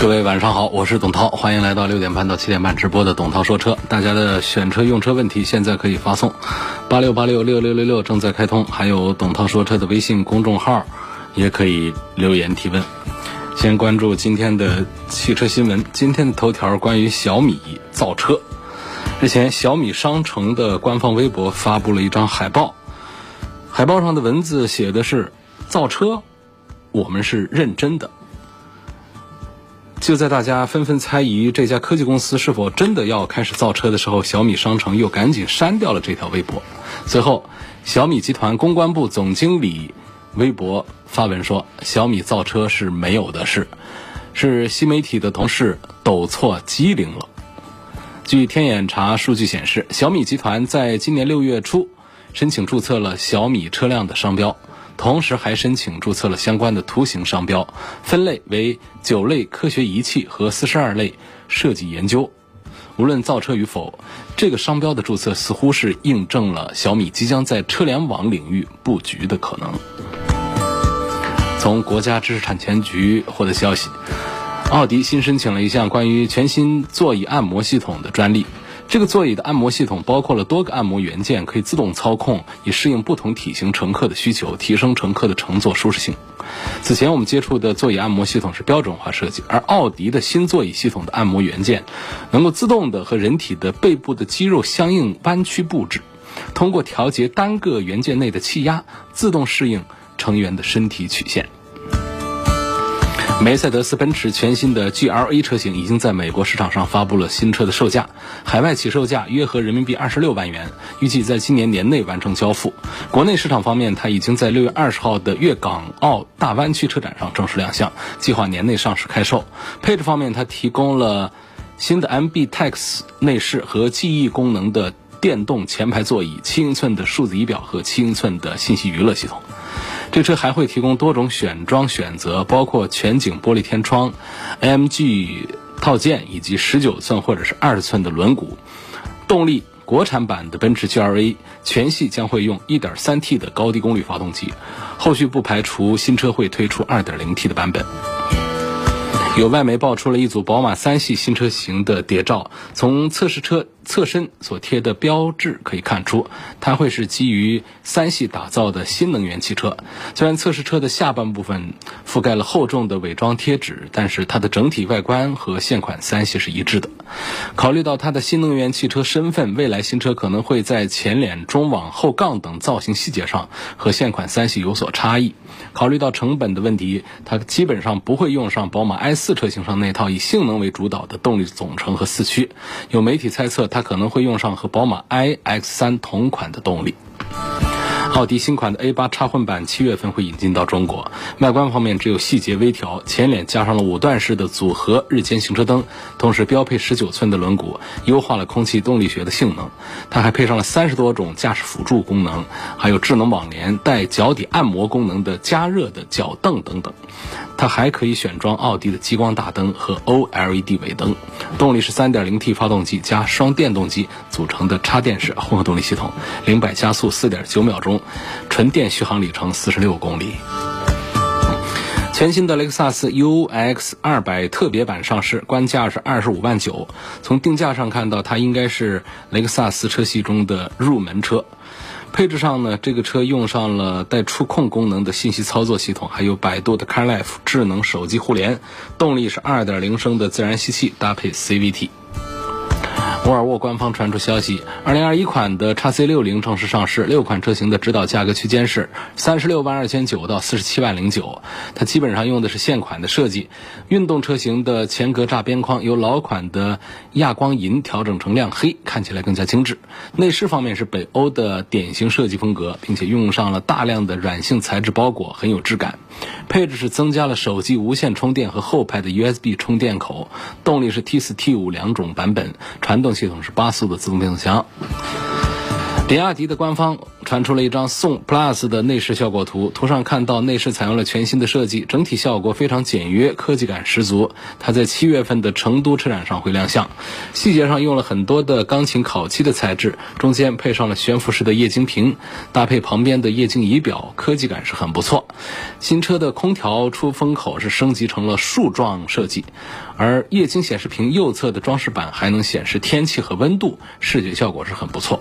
各位晚上好，我是董涛，欢迎来到六点半到七点半直播的董涛说车。大家的选车用车问题现在可以发送八六八六六六六六正在开通，还有董涛说车的微信公众号也可以留言提问。先关注今天的汽车新闻，今天的头条关于小米造车。日前，小米商城的官方微博发布了一张海报，海报上的文字写的是“造车，我们是认真的”。就在大家纷纷猜疑这家科技公司是否真的要开始造车的时候，小米商城又赶紧删掉了这条微博。随后，小米集团公关部总经理微博发文说：“小米造车是没有的事，是新媒体的同事抖错机灵了。”据天眼查数据显示，小米集团在今年六月初申请注册了小米车辆的商标。同时还申请注册了相关的图形商标，分类为九类科学仪器和四十二类设计研究。无论造车与否，这个商标的注册似乎是印证了小米即将在车联网领域布局的可能。从国家知识产权局获得消息，奥迪新申请了一项关于全新座椅按摩系统的专利。这个座椅的按摩系统包括了多个按摩元件，可以自动操控，以适应不同体型乘客的需求，提升乘客的乘坐舒适性。此前我们接触的座椅按摩系统是标准化设计，而奥迪的新座椅系统的按摩元件，能够自动的和人体的背部的肌肉相应弯曲布置，通过调节单个元件内的气压，自动适应成员的身体曲线。梅赛德斯奔驰全新的 GLA 车型已经在美国市场上发布了新车的售价，海外起售价约合人民币二十六万元，预计在今年年内完成交付。国内市场方面，它已经在六月二十号的粤港澳大湾区车展上正式亮相，计划年内上市开售。配置方面，它提供了新的 MBTEX 内饰和记忆功能的电动前排座椅、七英寸的数字仪表和七英寸的信息娱乐系统。这车还会提供多种选装选择，包括全景玻璃天窗、AMG 套件以及十九寸或者是二十寸的轮毂。动力，国产版的奔驰 GLA 全系将会用 1.3T 的高低功率发动机，后续不排除新车会推出 2.0T 的版本。有外媒爆出了一组宝马三系新车型的谍照，从测试车。侧身所贴的标志可以看出，它会是基于三系打造的新能源汽车。虽然测试车的下半部分覆盖了厚重的伪装贴纸，但是它的整体外观和现款三系是一致的。考虑到它的新能源汽车身份，未来新车可能会在前脸、中网、后杠等造型细节上和现款三系有所差异。考虑到成本的问题，它基本上不会用上宝马 i4 车型上那套以性能为主导的动力总成和四驱。有媒体猜测它。可能会用上和宝马 iX3 同款的动力。奥迪新款的 A8 插混版七月份会引进到中国。外观方面只有细节微调，前脸加上了五段式的组合日间行车灯，同时标配十九寸的轮毂，优化了空气动力学的性能。它还配上了三十多种驾驶辅助功能，还有智能网联、带脚底按摩功能的加热的脚凳等等。它还可以选装奥迪的激光大灯和 OLED 尾灯。动力是 3.0T 发动机加双电动机组成的插电式混合动力系统，零百加速4.9秒钟。纯电续航里程四十六公里。全新的雷克萨斯 UX 二百特别版上市，官价是二十五万九。从定价上看到，它应该是雷克萨斯车系中的入门车。配置上呢，这个车用上了带触控功能的信息操作系统，还有百度的 CarLife 智能手机互联。动力是二点零升的自然吸气，搭配 CVT。沃尔沃官方传出消息，二零二一款的 x C 六零正式上市，六款车型的指导价格区间是三十六万二千九到四十七万零九。它基本上用的是现款的设计，运动车型的前格栅边框由老款的亚光银调整成亮黑，看起来更加精致。内饰方面是北欧的典型设计风格，并且用上了大量的软性材质包裹，很有质感。配置是增加了手机无线充电和后排的 USB 充电口，动力是 T 四 T 五两种版本，传动系统是八速的自动变速箱。比亚迪的官方传出了一张宋 Plus 的内饰效果图，图上看到内饰采用了全新的设计，整体效果非常简约，科技感十足。它在七月份的成都车展上会亮相，细节上用了很多的钢琴烤漆的材质，中间配上了悬浮式的液晶屏，搭配旁边的液晶仪表，科技感是很不错。新车的空调出风口是升级成了树状设计，而液晶显示屏右侧的装饰板还能显示天气和温度，视觉效果是很不错。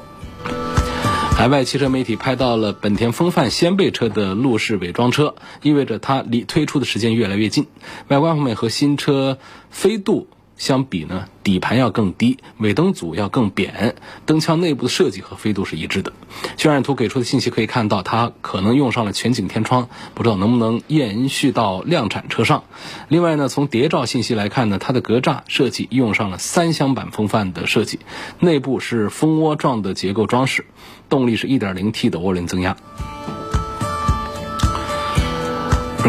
海外汽车媒体拍到了本田锋范掀背车的路试伪装车，意味着它离推出的时间越来越近。外观方面和新车飞度。相比呢，底盘要更低，尾灯组要更扁，灯腔内部的设计和飞度是一致的。渲染图给出的信息可以看到，它可能用上了全景天窗，不知道能不能延续到量产车上。另外呢，从谍照信息来看呢，它的格栅设计用上了三厢版风范的设计，内部是蜂窝状的结构装饰，动力是 1.0T 的涡轮增压。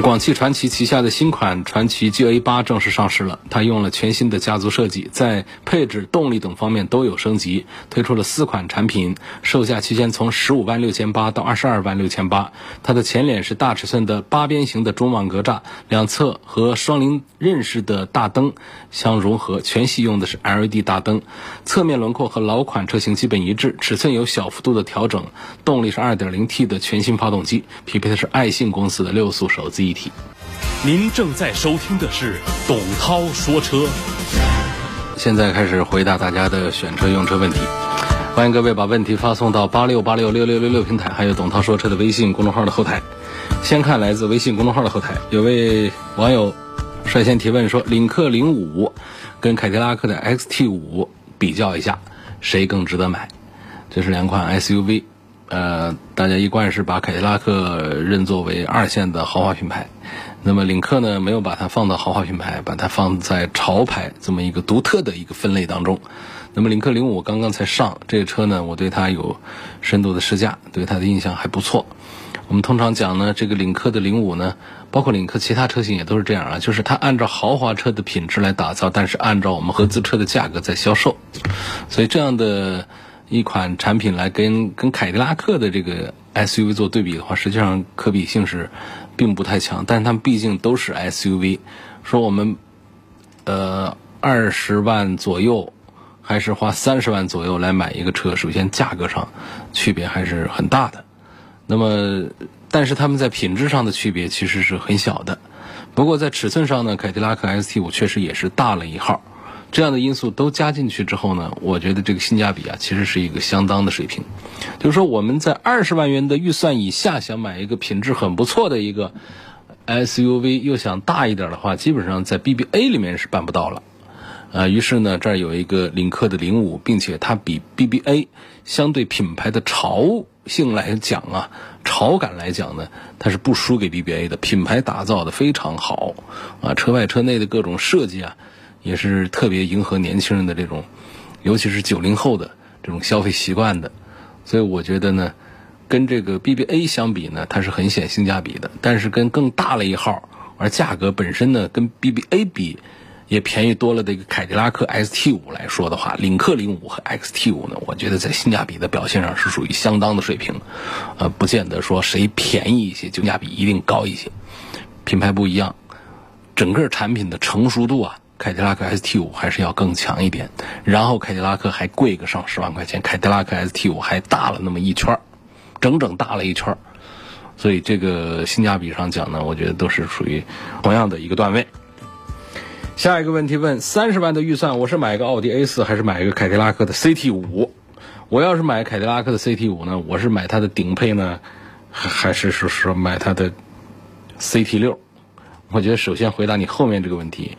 广汽传祺旗下的新款传祺 GA 八正式上市了。它用了全新的家族设计，在配置、动力等方面都有升级，推出了四款产品，售价区间从十五万六千八到二十二万六千八。它的前脸是大尺寸的八边形的中网格栅，两侧和双菱刃式的大灯相融合，全系用的是 LED 大灯。侧面轮廓和老款车型基本一致，尺寸有小幅度的调整。动力是 2.0T 的全新发动机，匹配的是爱信公司的六速手自一体。您正在收听的是董涛说车。现在开始回答大家的选车用车问题，欢迎各位把问题发送到八六八六六六六六平台，还有董涛说车的微信公众号的后台。先看来自微信公众号的后台，有位网友率先提问说：领克零五跟凯迪拉克的 XT 五比较一下，谁更值得买？这是两款 SUV。呃，大家一贯是把凯迪拉克认作为二线的豪华品牌，那么领克呢，没有把它放到豪华品牌，把它放在潮牌这么一个独特的一个分类当中。那么领克零五刚刚才上这个车呢，我对它有深度的试驾，对它的印象还不错。我们通常讲呢，这个领克的零五呢，包括领克其他车型也都是这样啊，就是它按照豪华车的品质来打造，但是按照我们合资车的价格在销售，所以这样的。一款产品来跟跟凯迪拉克的这个 SUV 做对比的话，实际上可比性是并不太强。但是它们毕竟都是 SUV，说我们呃二十万左右还是花三十万左右来买一个车，首先价格上区别还是很大的。那么，但是他们在品质上的区别其实是很小的。不过在尺寸上呢，凯迪拉克 ST5 确实也是大了一号。这样的因素都加进去之后呢，我觉得这个性价比啊，其实是一个相当的水平。就是说，我们在二十万元的预算以下，想买一个品质很不错的一个 SUV，又想大一点的话，基本上在 BBA 里面是办不到了。呃，于是呢，这儿有一个领克的零五，并且它比 BBA 相对品牌的潮性来讲啊，潮感来讲呢，它是不输给 BBA 的。品牌打造的非常好啊，车外车内的各种设计啊。也是特别迎合年轻人的这种，尤其是九零后的这种消费习惯的，所以我觉得呢，跟这个 BBA 相比呢，它是很显性价比的。但是跟更大了一号，而价格本身呢，跟 BBA 比也便宜多了的一个凯迪拉克 ST 五来说的话，领克零五和 XT 五呢，我觉得在性价比的表现上是属于相当的水平，呃，不见得说谁便宜一些，性价比一定高一些。品牌不一样，整个产品的成熟度啊。凯迪拉克 ST 五还是要更强一点，然后凯迪拉克还贵个上十万块钱，凯迪拉克 ST 五还大了那么一圈，整整大了一圈，所以这个性价比上讲呢，我觉得都是属于同样的一个段位。下一个问题问：三十万的预算，我是买个奥迪 A 四还是买一个凯迪拉克的 CT 五？我要是买凯迪拉克的 CT 五呢，我是买它的顶配呢，还还是说说买它的 CT 六？我觉得首先回答你后面这个问题。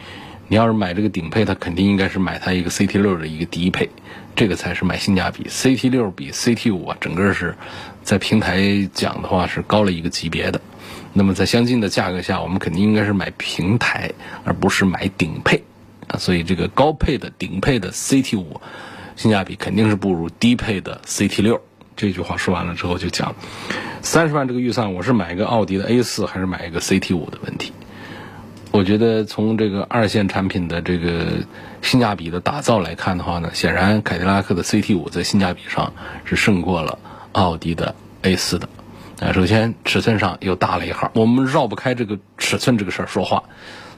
你要是买这个顶配，它肯定应该是买它一个 CT 六的一个低配，这个才是买性价比。CT 六比 CT 五啊，整个是在平台讲的话是高了一个级别的。那么在相近的价格下，我们肯定应该是买平台，而不是买顶配啊。所以这个高配的顶配的 CT 五性价比肯定是不如低配的 CT 六。这句话说完了之后，就讲三十万这个预算，我是买一个奥迪的 A 四还是买一个 CT 五的问题。我觉得从这个二线产品的这个性价比的打造来看的话呢，显然凯迪拉克的 CT 五在性价比上是胜过了奥迪的 A 四的。啊，首先尺寸上又大了一号，我们绕不开这个尺寸这个事儿说话。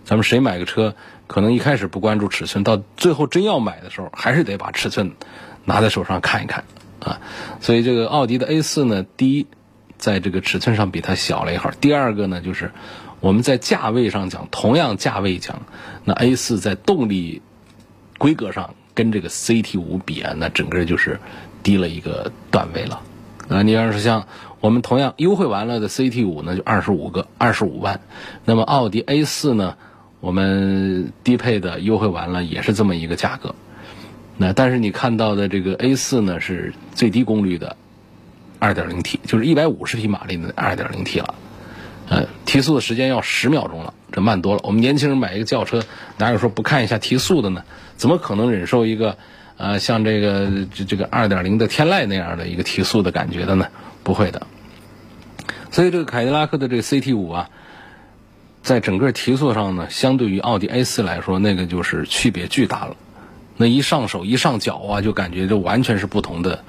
咱们谁买个车，可能一开始不关注尺寸，到最后真要买的时候，还是得把尺寸拿在手上看一看啊。所以这个奥迪的 A 四呢，第一，在这个尺寸上比它小了一号；第二个呢，就是我们在价位上讲，同样价位讲，那 A 四在动力规格上跟这个 CT 五比啊，那整个就是低了一个段位了。啊，你要是像我们同样优惠完了的 CT 五呢，就二十五个二十五万，那么奥迪 A 四呢，我们低配的优惠完了也是这么一个价格。那但是你看到的这个 A 四呢，是最低功率的二点零 T，就是一百五十匹马力的二点零 T 了。呃，提速的时间要十秒钟了，这慢多了。我们年轻人买一个轿车，哪有说不看一下提速的呢？怎么可能忍受一个呃像这个这这个二点零的天籁那样的一个提速的感觉的呢？不会的。所以这个凯迪拉克的这个 CT 五啊，在整个提速上呢，相对于奥迪 A 四来说，那个就是区别巨大了。那一上手一上脚啊，就感觉就完全是不同的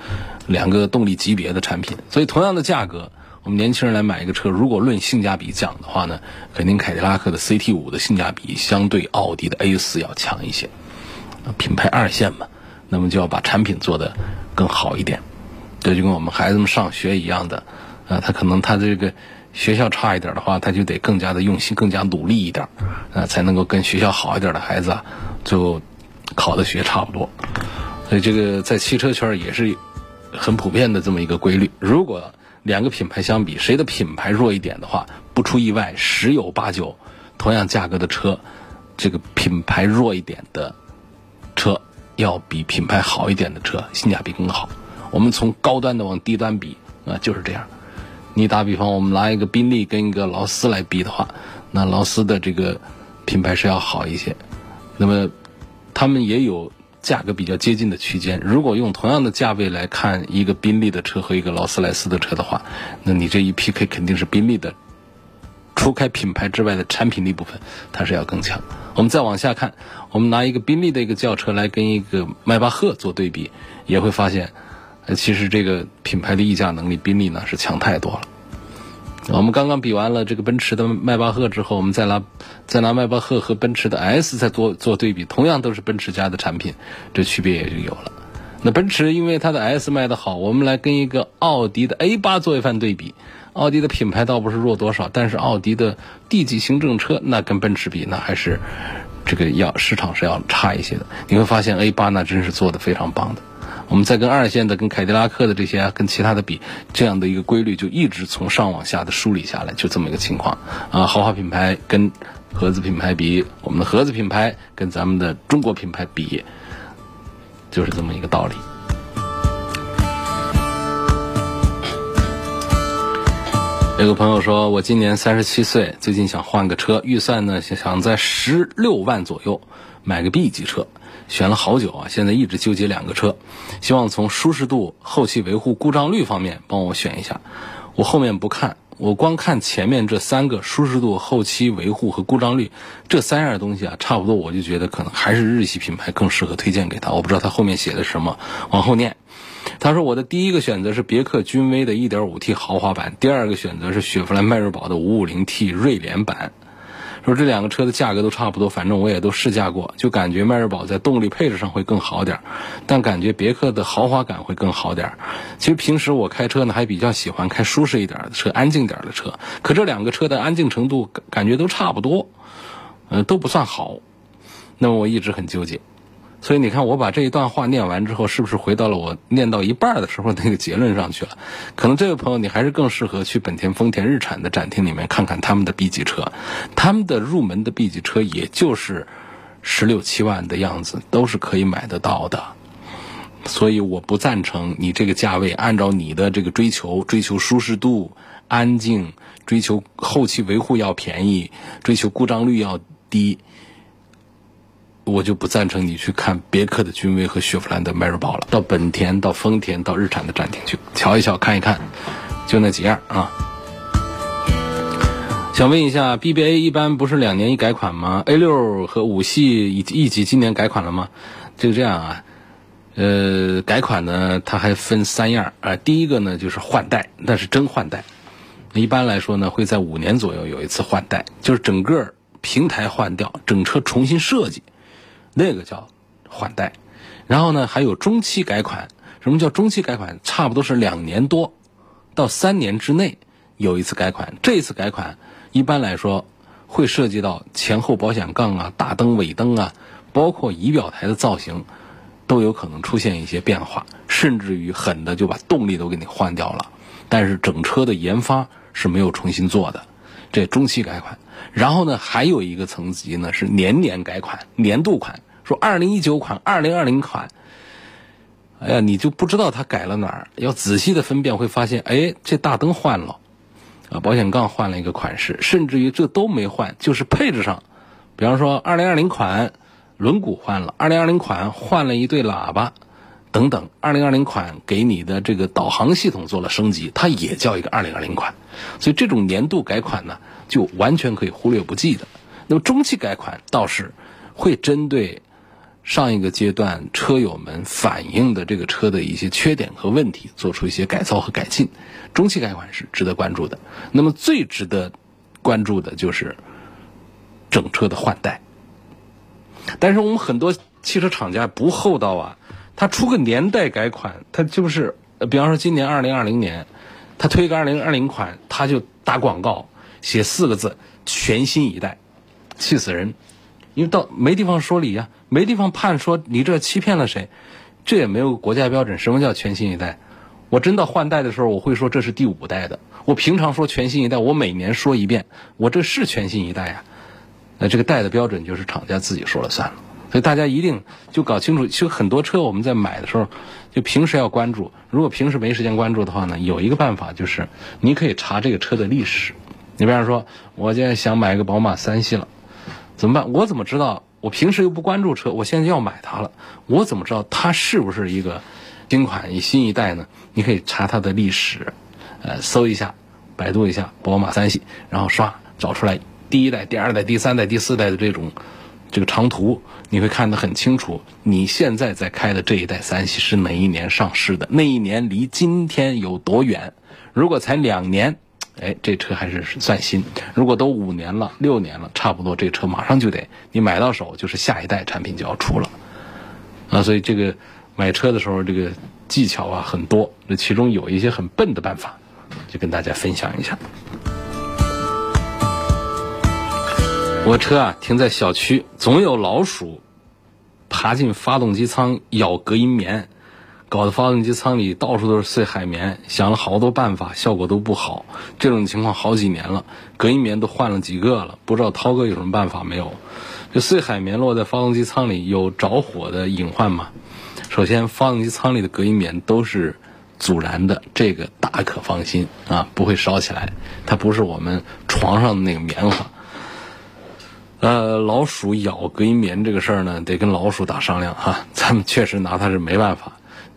两个动力级别的产品。所以同样的价格，我们年轻人来买一个车，如果论性价比讲的话呢，肯定凯迪拉克的 CT 五的性价比相对奥迪的 A 四要强一些。品牌二线嘛，那么就要把产品做得更好一点。这就跟我们孩子们上学一样的。啊，他可能他这个学校差一点的话，他就得更加的用心，更加努力一点，啊，才能够跟学校好一点的孩子啊，最后考的学差不多。所以这个在汽车圈也是很普遍的这么一个规律。如果两个品牌相比，谁的品牌弱一点的话，不出意外，十有八九，同样价格的车，这个品牌弱一点的车要比品牌好一点的车性价比更好。我们从高端的往低端比啊，就是这样。你打比方，我们拿一个宾利跟一个劳斯来比的话，那劳斯的这个品牌是要好一些。那么，他们也有价格比较接近的区间。如果用同样的价位来看一个宾利的车和一个劳斯莱斯的车的话，那你这一 PK 肯定是宾利的，除开品牌之外的产品力部分，它是要更强。我们再往下看，我们拿一个宾利的一个轿车来跟一个迈巴赫做对比，也会发现。其实这个品牌的溢价能力，宾利呢是强太多了。我们刚刚比完了这个奔驰的迈巴赫之后，我们再拿再拿迈巴赫和奔驰的 S 再做做对比，同样都是奔驰家的产品，这区别也就有了。那奔驰因为它的 S 卖的好，我们来跟一个奥迪的 A 八做一番对比。奥迪的品牌倒不是弱多少，但是奥迪的 D 级行政车那跟奔驰比，那还是这个要市场是要差一些的。你会发现 A 八那真是做的非常棒的。我们再跟二线的、跟凯迪拉克的这些、跟其他的比，这样的一个规律就一直从上往下的梳理下来，就这么一个情况啊。豪华品牌跟合资品牌比，我们的合资品牌跟咱们的中国品牌比，就是这么一个道理。有个朋友说，我今年三十七岁，最近想换个车，预算呢想在十六万左右买个 B 级车。选了好久啊，现在一直纠结两个车，希望从舒适度、后期维护、故障率方面帮我选一下。我后面不看，我光看前面这三个：舒适度、后期维护和故障率这三样东西啊，差不多我就觉得可能还是日系品牌更适合推荐给他。我不知道他后面写的什么，往后念。他说我的第一个选择是别克君威的 1.5T 豪华版，第二个选择是雪佛兰迈锐宝的 550T 锐联版。说这两个车的价格都差不多，反正我也都试驾过，就感觉迈锐宝在动力配置上会更好点儿，但感觉别克的豪华感会更好点儿。其实平时我开车呢，还比较喜欢开舒适一点的车，安静点的车。可这两个车的安静程度感觉都差不多，呃，都不算好。那么我一直很纠结。所以你看，我把这一段话念完之后，是不是回到了我念到一半的时候那个结论上去了？可能这位朋友，你还是更适合去本田、丰田、日产的展厅里面看看他们的 B 级车，他们的入门的 B 级车也就是十六七万的样子，都是可以买得到的。所以我不赞成你这个价位，按照你的这个追求，追求舒适度、安静，追求后期维护要便宜，追求故障率要低。我就不赞成你去看别克的君威和雪佛兰的迈锐宝了，到本田、到丰田、到日产的展厅去瞧一瞧、看一看，就那几样啊。想问一下，BBA 一般不是两年一改款吗？A 六和五系以及 E 级今年改款了吗？这个这样啊，呃，改款呢，它还分三样啊。第一个呢就是换代，那是真换代。一般来说呢，会在五年左右有一次换代，就是整个平台换掉，整车重新设计，那个叫换代。然后呢，还有中期改款。什么叫中期改款？差不多是两年多到三年之内有一次改款。这次改款一般来说会涉及到前后保险杠啊、大灯、尾灯啊，包括仪表台的造型，都有可能出现一些变化，甚至于狠的就把动力都给你换掉了。但是整车的研发是没有重新做的，这中期改款。然后呢，还有一个层级呢是年年改款、年度款，说二零一九款、二零二零款。哎呀，你就不知道它改了哪儿，要仔细的分辨会发现，哎，这大灯换了，啊，保险杠换了一个款式，甚至于这都没换，就是配置上，比方说二零二零款轮毂换了，二零二零款换了一对喇叭，等等，二零二零款给你的这个导航系统做了升级，它也叫一个二零二零款，所以这种年度改款呢，就完全可以忽略不计的。那么中期改款倒是会针对。上一个阶段车友们反映的这个车的一些缺点和问题，做出一些改造和改进，中期改款是值得关注的。那么最值得关注的就是整车的换代。但是我们很多汽车厂家不厚道啊，他出个年代改款，他就是，比方说今年二零二零年，他推个二零二零款，他就打广告，写四个字“全新一代”，气死人。因为到没地方说理呀，没地方判说你这欺骗了谁，这也没有国家标准。什么叫全新一代？我真到换代的时候，我会说这是第五代的。我平常说全新一代，我每年说一遍，我这是全新一代呀。那这个代的标准就是厂家自己说了算了。所以大家一定就搞清楚，其实很多车我们在买的时候，就平时要关注。如果平时没时间关注的话呢，有一个办法就是，你可以查这个车的历史。你比方说，我现在想买一个宝马三系了。怎么办？我怎么知道？我平时又不关注车，我现在要买它了，我怎么知道它是不是一个新款、新一代呢？你可以查它的历史，呃，搜一下，百度一下宝马三系，然后刷找出来第一代、第二代、第三代、第四代的这种这个长途，你会看得很清楚。你现在在开的这一代三系是哪一年上市的？那一年离今天有多远？如果才两年。哎，这车还是算新。如果都五年了、六年了，差不多这车马上就得你买到手，就是下一代产品就要出了啊。所以这个买车的时候，这个技巧啊很多。这其中有一些很笨的办法，就跟大家分享一下。我车啊停在小区，总有老鼠爬进发动机舱咬隔音棉。搞得发动机舱里到处都是碎海绵，想了好多办法，效果都不好。这种情况好几年了，隔音棉都换了几个了，不知道涛哥有什么办法没有？这碎海绵落在发动机舱里有着火的隐患吗？首先，发动机舱里的隔音棉都是阻燃的，这个大可放心啊，不会烧起来。它不是我们床上的那个棉花。呃，老鼠咬隔音棉这个事儿呢，得跟老鼠打商量哈，咱们确实拿它是没办法。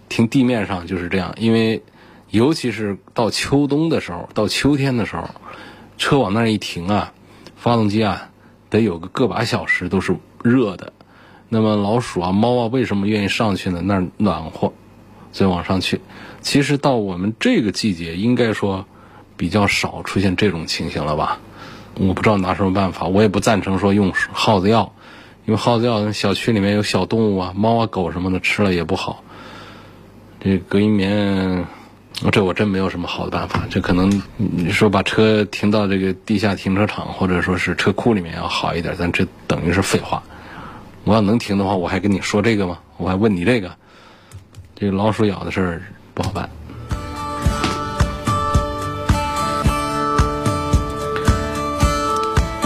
停地面上就是这样，因为尤其是到秋冬的时候，到秋天的时候，车往那儿一停啊，发动机啊得有个个把小时都是热的。那么老鼠啊、猫啊为什么愿意上去呢？那儿暖和，所以往上去。其实到我们这个季节，应该说比较少出现这种情形了吧？我不知道拿什么办法，我也不赞成说用耗子药，因为耗子药小区里面有小动物啊，猫啊狗什么的吃了也不好。这隔音棉，这我真没有什么好的办法。这可能你说把车停到这个地下停车场，或者说是车库里面要好一点，但这等于是废话。我要能停的话，我还跟你说这个吗？我还问你这个？这个老鼠咬的事儿不好办。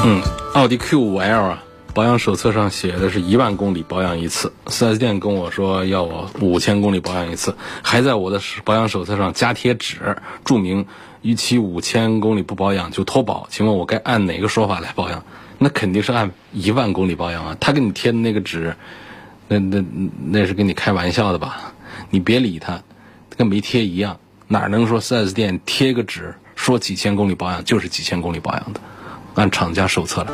嗯，奥迪 Q 五 L 啊。保养手册上写的是一万公里保养一次，4S 店跟我说要我五千公里保养一次，还在我的保养手册上加贴纸，注明逾期五千公里不保养就脱保，请问我该按哪个说法来保养？那肯定是按一万公里保养啊！他给你贴的那个纸，那那那是跟你开玩笑的吧？你别理他，跟没贴一样。哪能说 4S 店贴个纸说几千公里保养就是几千公里保养的？按厂家手册来。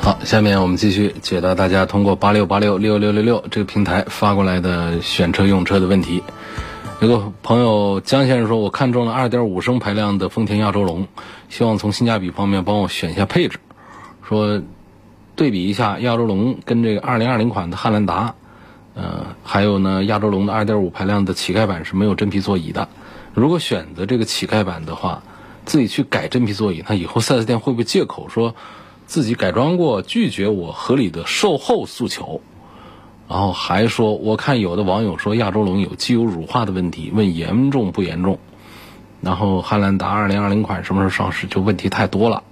好，下面我们继续解答大家通过八六八六六六六六这个平台发过来的选车用车的问题。有个朋友江先生说：“我看中了2.5升排量的丰田亚洲龙，希望从性价比方面帮我选一下配置。说对比一下亚洲龙跟这个2020款的汉兰达，呃，还有呢亚洲龙的2.5排量的乞丐版是没有真皮座椅的。如果选择这个乞丐版的话，自己去改真皮座椅，那以后 4S 店会不会借口说自己改装过，拒绝我合理的售后诉求？”然后还说，我看有的网友说亚洲龙有机油乳化的问题，问严重不严重？然后汉兰达二零二零款什么时候上市？就问题太多了，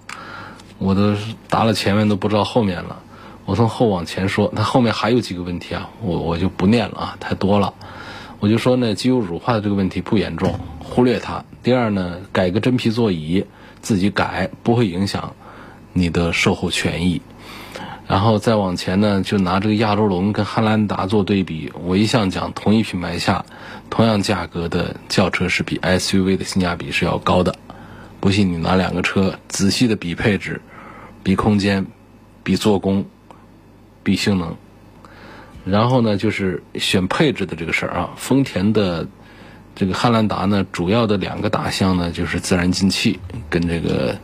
我都答了前面都不知道后面了。我从后往前说，那后面还有几个问题啊，我我就不念了啊，太多了。我就说呢，机油乳化的这个问题不严重，忽略它。第二呢，改个真皮座椅自己改不会影响你的售后权益。然后再往前呢，就拿这个亚洲龙跟汉兰达做对比。我一向讲，同一品牌下，同样价格的轿车是比 SUV 的性价比是要高的。不信你拿两个车仔细的比配置、比空间、比做工、比性能。然后呢，就是选配置的这个事儿啊。丰田的这个汉兰达呢，主要的两个大项呢，就是自然进气跟这个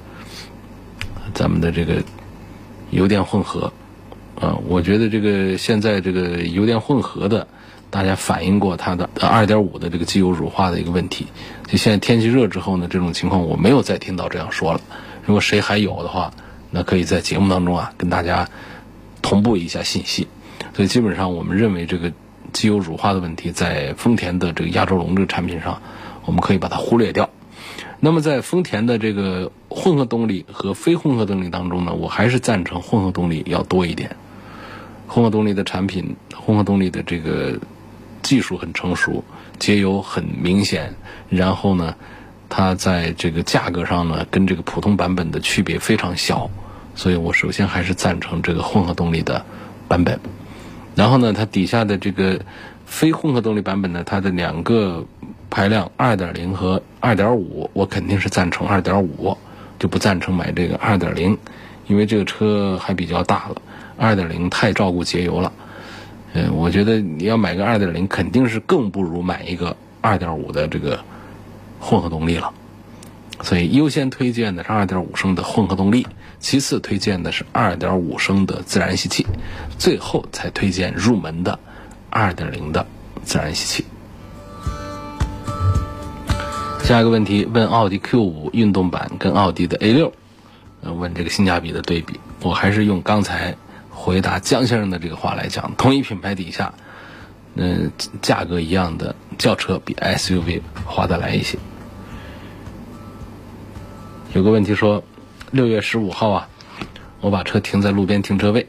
咱们的这个。油电混合，啊，我觉得这个现在这个油电混合的，大家反映过它的二点五的这个机油乳化的一个问题。就现在天气热之后呢，这种情况我没有再听到这样说了。如果谁还有的话，那可以在节目当中啊跟大家同步一下信息。所以基本上我们认为这个机油乳化的问题，在丰田的这个亚洲龙这个产品上，我们可以把它忽略掉。那么在丰田的这个混合动力和非混合动力当中呢，我还是赞成混合动力要多一点。混合动力的产品，混合动力的这个技术很成熟，节油很明显，然后呢，它在这个价格上呢，跟这个普通版本的区别非常小，所以我首先还是赞成这个混合动力的版本。然后呢，它底下的这个非混合动力版本呢，它的两个。排量二点零和二点五，我肯定是赞成二点五，就不赞成买这个二点零，因为这个车还比较大了，二点零太照顾节油了。嗯，我觉得你要买个二点零，肯定是更不如买一个二点五的这个混合动力了。所以优先推荐的是二点五升的混合动力，其次推荐的是二点五升的自然吸气，最后才推荐入门的二点零的自然吸气。下一个问题问奥迪 Q 五运动版跟奥迪的 A 六，呃，问这个性价比的对比。我还是用刚才回答江先生的这个话来讲，同一品牌底下，嗯，价格一样的轿车比 SUV 划得来一些。有个问题说，六月十五号啊，我把车停在路边停车位，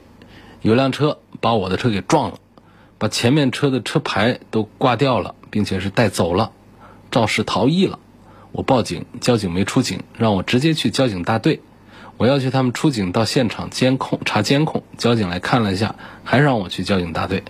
有辆车把我的车给撞了，把前面车的车牌都挂掉了，并且是带走了，肇事逃逸了。我报警，交警没出警，让我直接去交警大队。我要求他们出警到现场监控查监控，交警来看了一下，还让我去交警大队。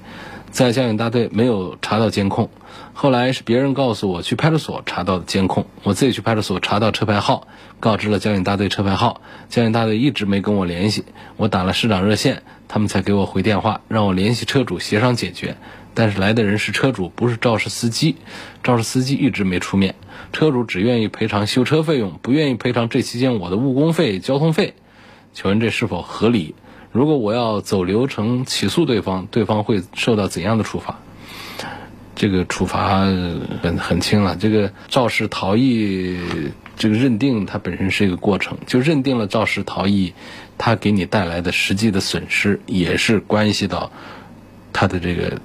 在交警大队没有查到监控，后来是别人告诉我去派出所查到的监控。我自己去派出所查到车牌号，告知了交警大队车牌号，交警大队一直没跟我联系。我打了市长热线，他们才给我回电话，让我联系车主协商解决。但是来的人是车主，不是肇事司机，肇事司机一直没出面。车主只愿意赔偿修车费用，不愿意赔偿这期间我的误工费、交通费。请问这是否合理？如果我要走流程起诉对方，对方会受到怎样的处罚？这个处罚很很轻了。这个肇事逃逸，这个认定它本身是一个过程，就认定了肇事逃逸，它给你带来的实际的损失，也是关系到它的这个。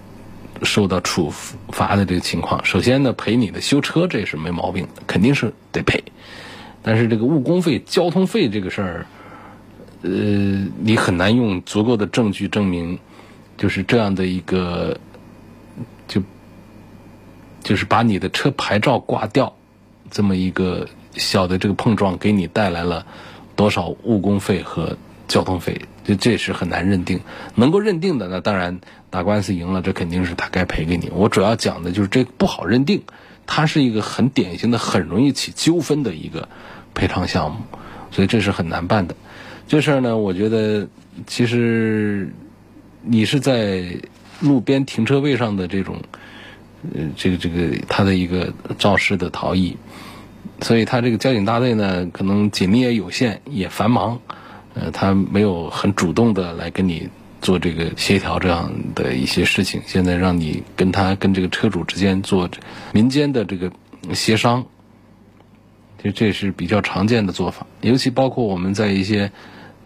受到处罚的这个情况，首先呢，赔你的修车这是没毛病，肯定是得赔。但是这个误工费、交通费这个事儿，呃，你很难用足够的证据证明，就是这样的一个，就就是把你的车牌照挂掉，这么一个小的这个碰撞，给你带来了多少误工费和交通费，这这也是很难认定。能够认定的，那当然打官司赢了，这肯定是他该赔给你。我主要讲的就是这不好认定，它是一个很典型的、很容易起纠纷的一个赔偿项目，所以这是很难办的。这事儿呢，我觉得其实你是在路边停车位上的这种。呃，这个这个他的一个肇事的逃逸，所以他这个交警大队呢，可能警力也有限，也繁忙，呃，他没有很主动的来跟你做这个协调这样的一些事情。现在让你跟他跟这个车主之间做民间的这个协商，其实这是比较常见的做法。尤其包括我们在一些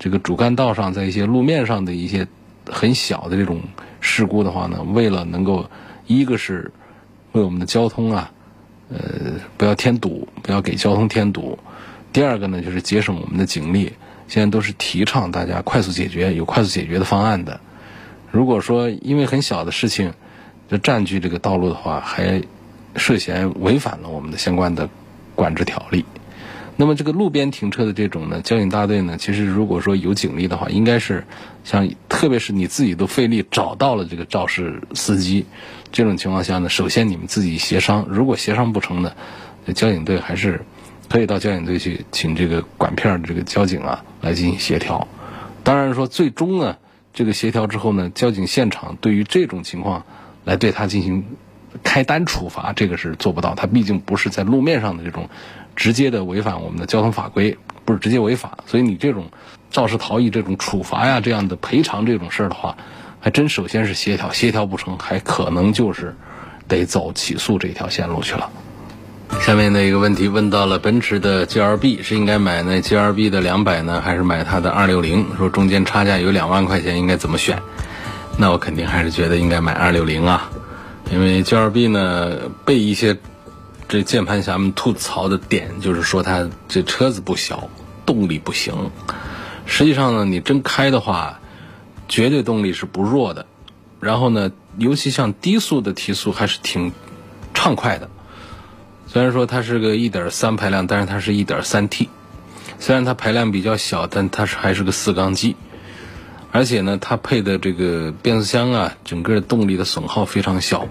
这个主干道上，在一些路面上的一些很小的这种事故的话呢，为了能够一个是为我们的交通啊，呃，不要添堵，不要给交通添堵。第二个呢，就是节省我们的警力。现在都是提倡大家快速解决，有快速解决的方案的。如果说因为很小的事情就占据这个道路的话，还涉嫌违反了我们的相关的管制条例。那么这个路边停车的这种呢，交警大队呢，其实如果说有警力的话，应该是像特别是你自己都费力找到了这个肇事司机。这种情况下呢，首先你们自己协商，如果协商不成呢，交警队还是可以到交警队去请这个管片的这个交警啊来进行协调。当然说最终呢，这个协调之后呢，交警现场对于这种情况来对他进行开单处罚，这个是做不到。他毕竟不是在路面上的这种直接的违反我们的交通法规，不是直接违法，所以你这种肇事逃逸这种处罚呀，这样的赔偿这种事儿的话。还真首先是协调，协调不成，还可能就是得走起诉这条线路去了。下面的一个问题问到了奔驰的 G L B，是应该买那 G L B 的两百呢，还是买它的二六零？说中间差价有两万块钱，应该怎么选？那我肯定还是觉得应该买二六零啊，因为 G L B 呢被一些这键盘侠们吐槽的点就是说它这车子不小，动力不行。实际上呢，你真开的话。绝对动力是不弱的，然后呢，尤其像低速的提速还是挺畅快的。虽然说它是个1.3排量，但是它是一点三 T。虽然它排量比较小，但它是还是个四缸机，而且呢，它配的这个变速箱啊，整个动力的损耗非常小。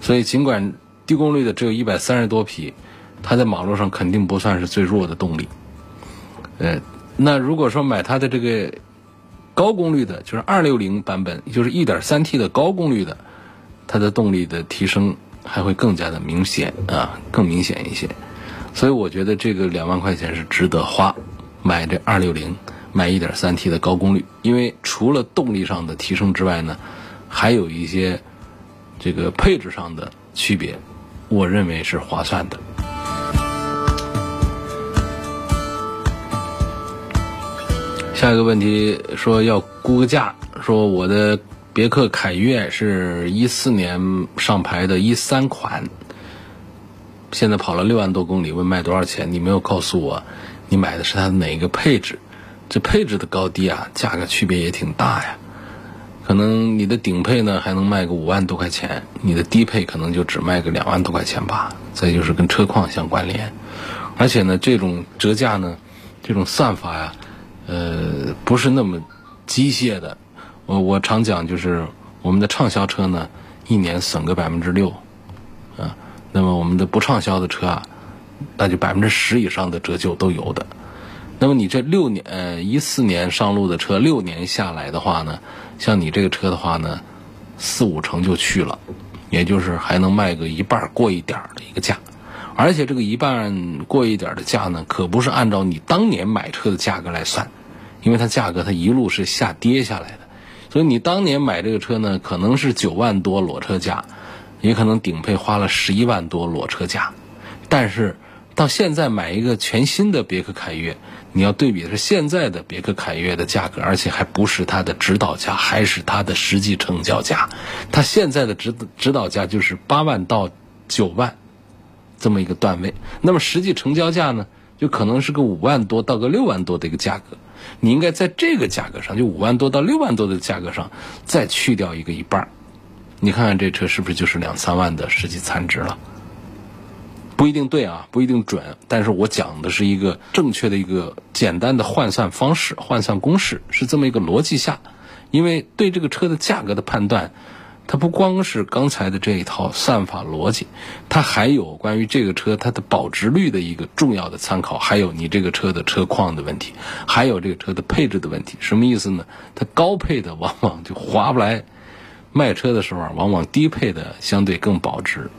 所以尽管低功率的只有一百三十多匹，它在马路上肯定不算是最弱的动力。呃，那如果说买它的这个。高功率的，就是二六零版本，就是一点三 T 的高功率的，它的动力的提升还会更加的明显啊，更明显一些。所以我觉得这个两万块钱是值得花，买这二六零，买一点三 T 的高功率，因为除了动力上的提升之外呢，还有一些这个配置上的区别，我认为是划算的。下一个问题说要估个价，说我的别克凯越是一四年上牌的一三款，现在跑了六万多公里，问卖多少钱？你没有告诉我，你买的是它的哪个配置？这配置的高低啊，价格区别也挺大呀。可能你的顶配呢还能卖个五万多块钱，你的低配可能就只卖个两万多块钱吧。再就是跟车况相关联，而且呢，这种折价呢，这种算法呀。呃，不是那么机械的。我我常讲，就是我们的畅销车呢，一年省个百分之六，啊，那么我们的不畅销的车啊，那就百分之十以上的折旧都有的。那么你这六年，呃，一四年上路的车，六年下来的话呢，像你这个车的话呢，四五成就去了，也就是还能卖个一半过一点的一个价。而且这个一半过一点的价呢，可不是按照你当年买车的价格来算，因为它价格它一路是下跌下来的，所以你当年买这个车呢，可能是九万多裸车价，也可能顶配花了十一万多裸车价，但是到现在买一个全新的别克凯越，你要对比的是现在的别克凯越的价格，而且还不是它的指导价，还是它的实际成交价，它现在的指指导价就是八万到九万。这么一个段位，那么实际成交价呢，就可能是个五万多到个六万多的一个价格。你应该在这个价格上，就五万多到六万多的价格上，再去掉一个一半儿。你看看这车是不是就是两三万的实际残值了？不一定对啊，不一定准，但是我讲的是一个正确的一个简单的换算方式、换算公式，是这么一个逻辑下，因为对这个车的价格的判断。它不光是刚才的这一套算法逻辑，它还有关于这个车它的保值率的一个重要的参考，还有你这个车的车况的问题，还有这个车的配置的问题。什么意思呢？它高配的往往就划不来，卖车的时候往往低配的相对更保值。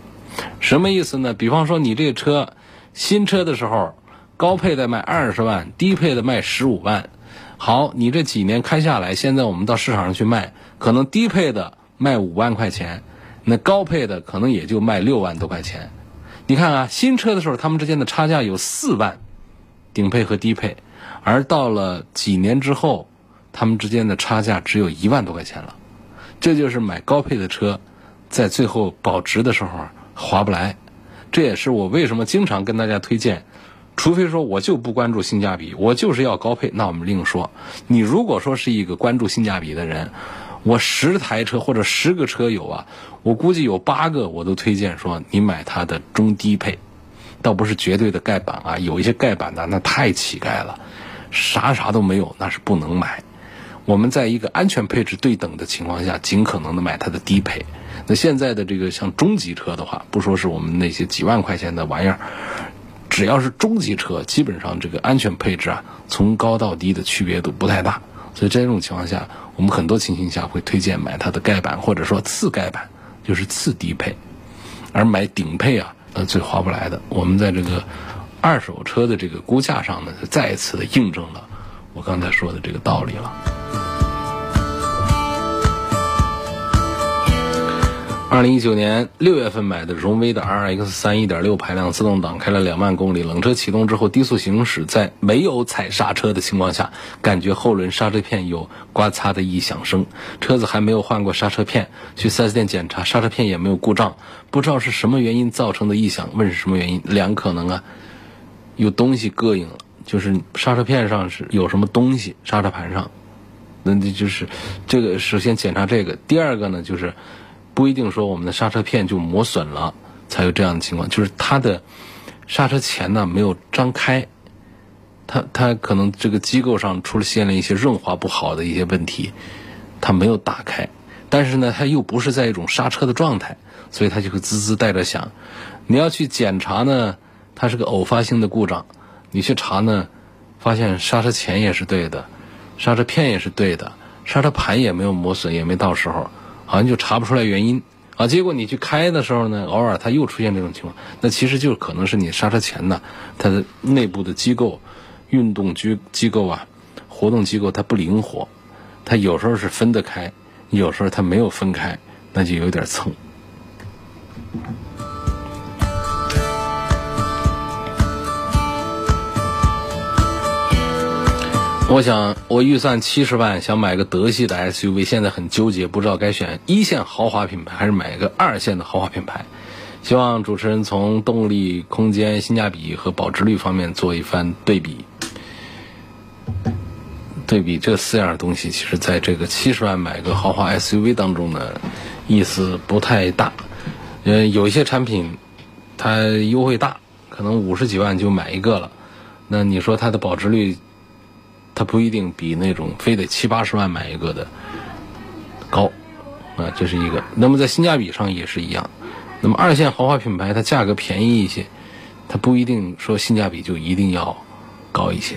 什么意思呢？比方说你这个车新车的时候，高配的卖二十万，低配的卖十五万。好，你这几年开下来，现在我们到市场上去卖，可能低配的。卖五万块钱，那高配的可能也就卖六万多块钱。你看啊，新车的时候他们之间的差价有四万，顶配和低配，而到了几年之后，他们之间的差价只有一万多块钱了。这就是买高配的车，在最后保值的时候划不来。这也是我为什么经常跟大家推荐，除非说我就不关注性价比，我就是要高配，那我们另说。你如果说是一个关注性价比的人。我十台车或者十个车友啊，我估计有八个我都推荐说你买它的中低配，倒不是绝对的盖板啊，有一些盖板的那太乞丐了，啥啥都没有，那是不能买。我们在一个安全配置对等的情况下，尽可能的买它的低配。那现在的这个像中级车的话，不说是我们那些几万块钱的玩意儿，只要是中级车，基本上这个安全配置啊，从高到低的区别都不太大。所以在这种情况下，我们很多情形下会推荐买它的盖板，或者说次盖板，就是次低配，而买顶配啊，呃，最划不来的。我们在这个二手车的这个估价上呢，再一次的印证了我刚才说的这个道理了。二零一九年六月份买的荣威的 RX 三一点六排量自动挡，开了两万公里，冷车启动之后低速行驶，在没有踩刹车的情况下，感觉后轮刹车片有刮擦的异响声。车子还没有换过刹车片，去 4S 店检查，刹车片也没有故障，不知道是什么原因造成的异响。问是什么原因？两可能啊，有东西膈应了，就是刹车片上是有什么东西，刹车盘上，那这就是这个首先检查这个。第二个呢，就是。不一定说我们的刹车片就磨损了才有这样的情况，就是它的刹车钳呢没有张开，它它可能这个机构上出现了一些润滑不好的一些问题，它没有打开，但是呢它又不是在一种刹车的状态，所以它就会滋滋带着响。你要去检查呢，它是个偶发性的故障，你去查呢，发现刹车钳也是对的，刹车片也是对的，刹车盘也没有磨损，也没到时候。好像就查不出来原因啊，结果你去开的时候呢，偶尔它又出现这种情况，那其实就可能是你刹车前呢，它的内部的机构、运动机机构啊、活动机构它不灵活，它有时候是分得开，有时候它没有分开，那就有点蹭。我想，我预算七十万，想买个德系的 SUV，现在很纠结，不知道该选一线豪华品牌还是买一个二线的豪华品牌。希望主持人从动力、空间、性价比和保值率方面做一番对比。对比这四样东西，其实在这个七十万买个豪华 SUV 当中呢，意思不太大。嗯，有一些产品它优惠大，可能五十几万就买一个了。那你说它的保值率？它不一定比那种非得七八十万买一个的高，啊，这是一个。那么在性价比上也是一样。那么二线豪华品牌它价格便宜一些，它不一定说性价比就一定要高一些。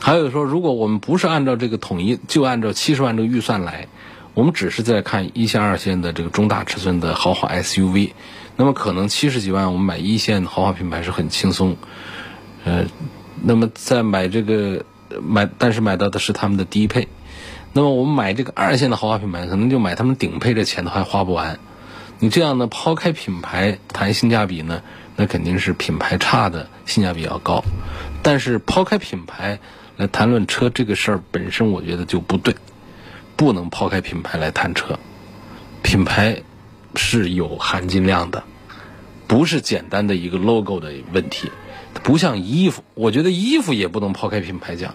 还有说，如果我们不是按照这个统一，就按照七十万这个预算来，我们只是在看一线、二线的这个中大尺寸的豪华 SUV，那么可能七十几万我们买一线豪华品牌是很轻松。呃，那么在买这个。买，但是买到的是他们的低配，那么我们买这个二线的豪华品牌，可能就买他们顶配的钱都还花不完。你这样呢，抛开品牌谈性价比呢，那肯定是品牌差的性价比要高。但是抛开品牌来谈论车这个事儿本身，我觉得就不对，不能抛开品牌来谈车。品牌是有含金量的，不是简单的一个 logo 的问题。不像衣服，我觉得衣服也不能抛开品牌讲，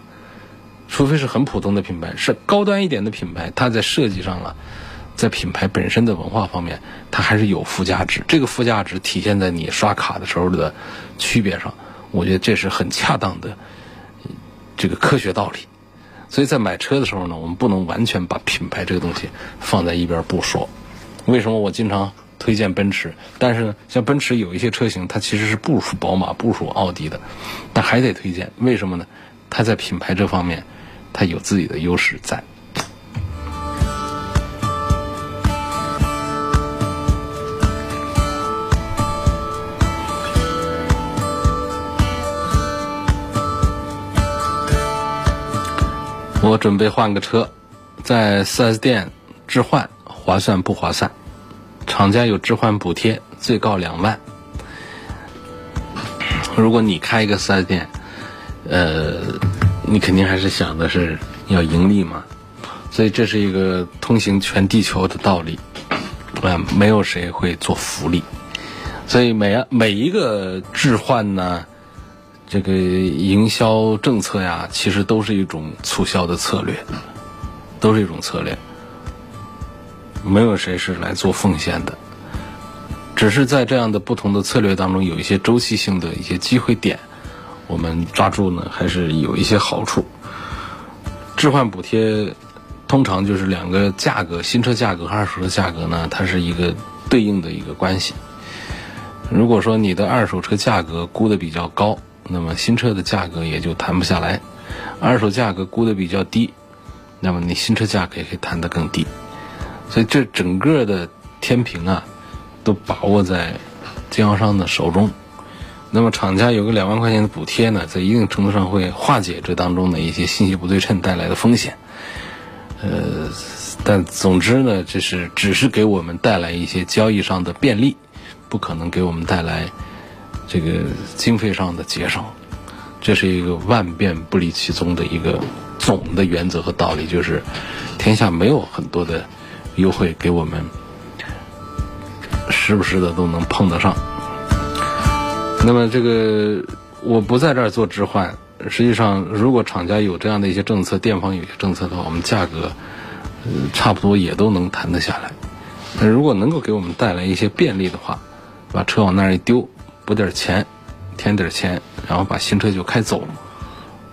除非是很普通的品牌，是高端一点的品牌，它在设计上了，在品牌本身的文化方面，它还是有附加值。这个附加值体现在你刷卡的时候的区别上，我觉得这是很恰当的这个科学道理。所以在买车的时候呢，我们不能完全把品牌这个东西放在一边不说。为什么我经常推荐奔驰？但是呢，像奔驰有一些车型，它其实是不属宝马、不属奥迪的，但还得推荐。为什么呢？它在品牌这方面，它有自己的优势在。我准备换个车，在 4S 店置换划算不划算？厂家有置换补贴，最高两万。如果你开一个 4S 店，呃，你肯定还是想的是要盈利嘛，所以这是一个通行全地球的道理，啊，没有谁会做福利，所以每每一个置换呢。这个营销政策呀，其实都是一种促销的策略，都是一种策略。没有谁是来做奉献的，只是在这样的不同的策略当中，有一些周期性的一些机会点，我们抓住呢，还是有一些好处。置换补贴通常就是两个价格，新车价格和二手车价格呢，它是一个对应的一个关系。如果说你的二手车价格估的比较高，那么新车的价格也就谈不下来，二手价格估的比较低，那么你新车价格也可以谈得更低，所以这整个的天平啊，都把握在经销商的手中。那么厂家有个两万块钱的补贴呢，在一定程度上会化解这当中的一些信息不对称带来的风险。呃，但总之呢，这是只是给我们带来一些交易上的便利，不可能给我们带来。这个经费上的节省，这是一个万变不离其宗的一个总的原则和道理，就是天下没有很多的优惠给我们，时不时的都能碰得上。那么这个我不在这儿做置换，实际上如果厂家有这样的一些政策，店方有些政策的话，我们价格差不多也都能谈得下来。那如果能够给我们带来一些便利的话，把车往那儿一丢。补点钱，添点钱，然后把新车就开走。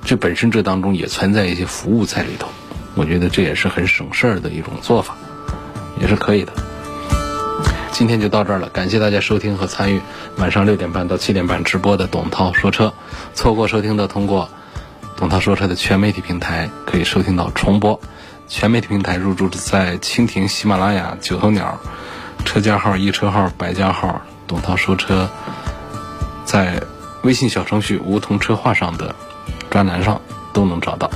这本身这当中也存在一些服务在里头，我觉得这也是很省事儿的一种做法，也是可以的。今天就到这儿了，感谢大家收听和参与晚上六点半到七点半直播的董涛说车。错过收听的，通过董涛说车的全媒体平台可以收听到重播。全媒体平台入驻在蜻蜓、喜马拉雅、九头鸟、车架号、一车号、百家号、董涛说车。在微信小程序“梧桐车话”上的专栏上都能找到。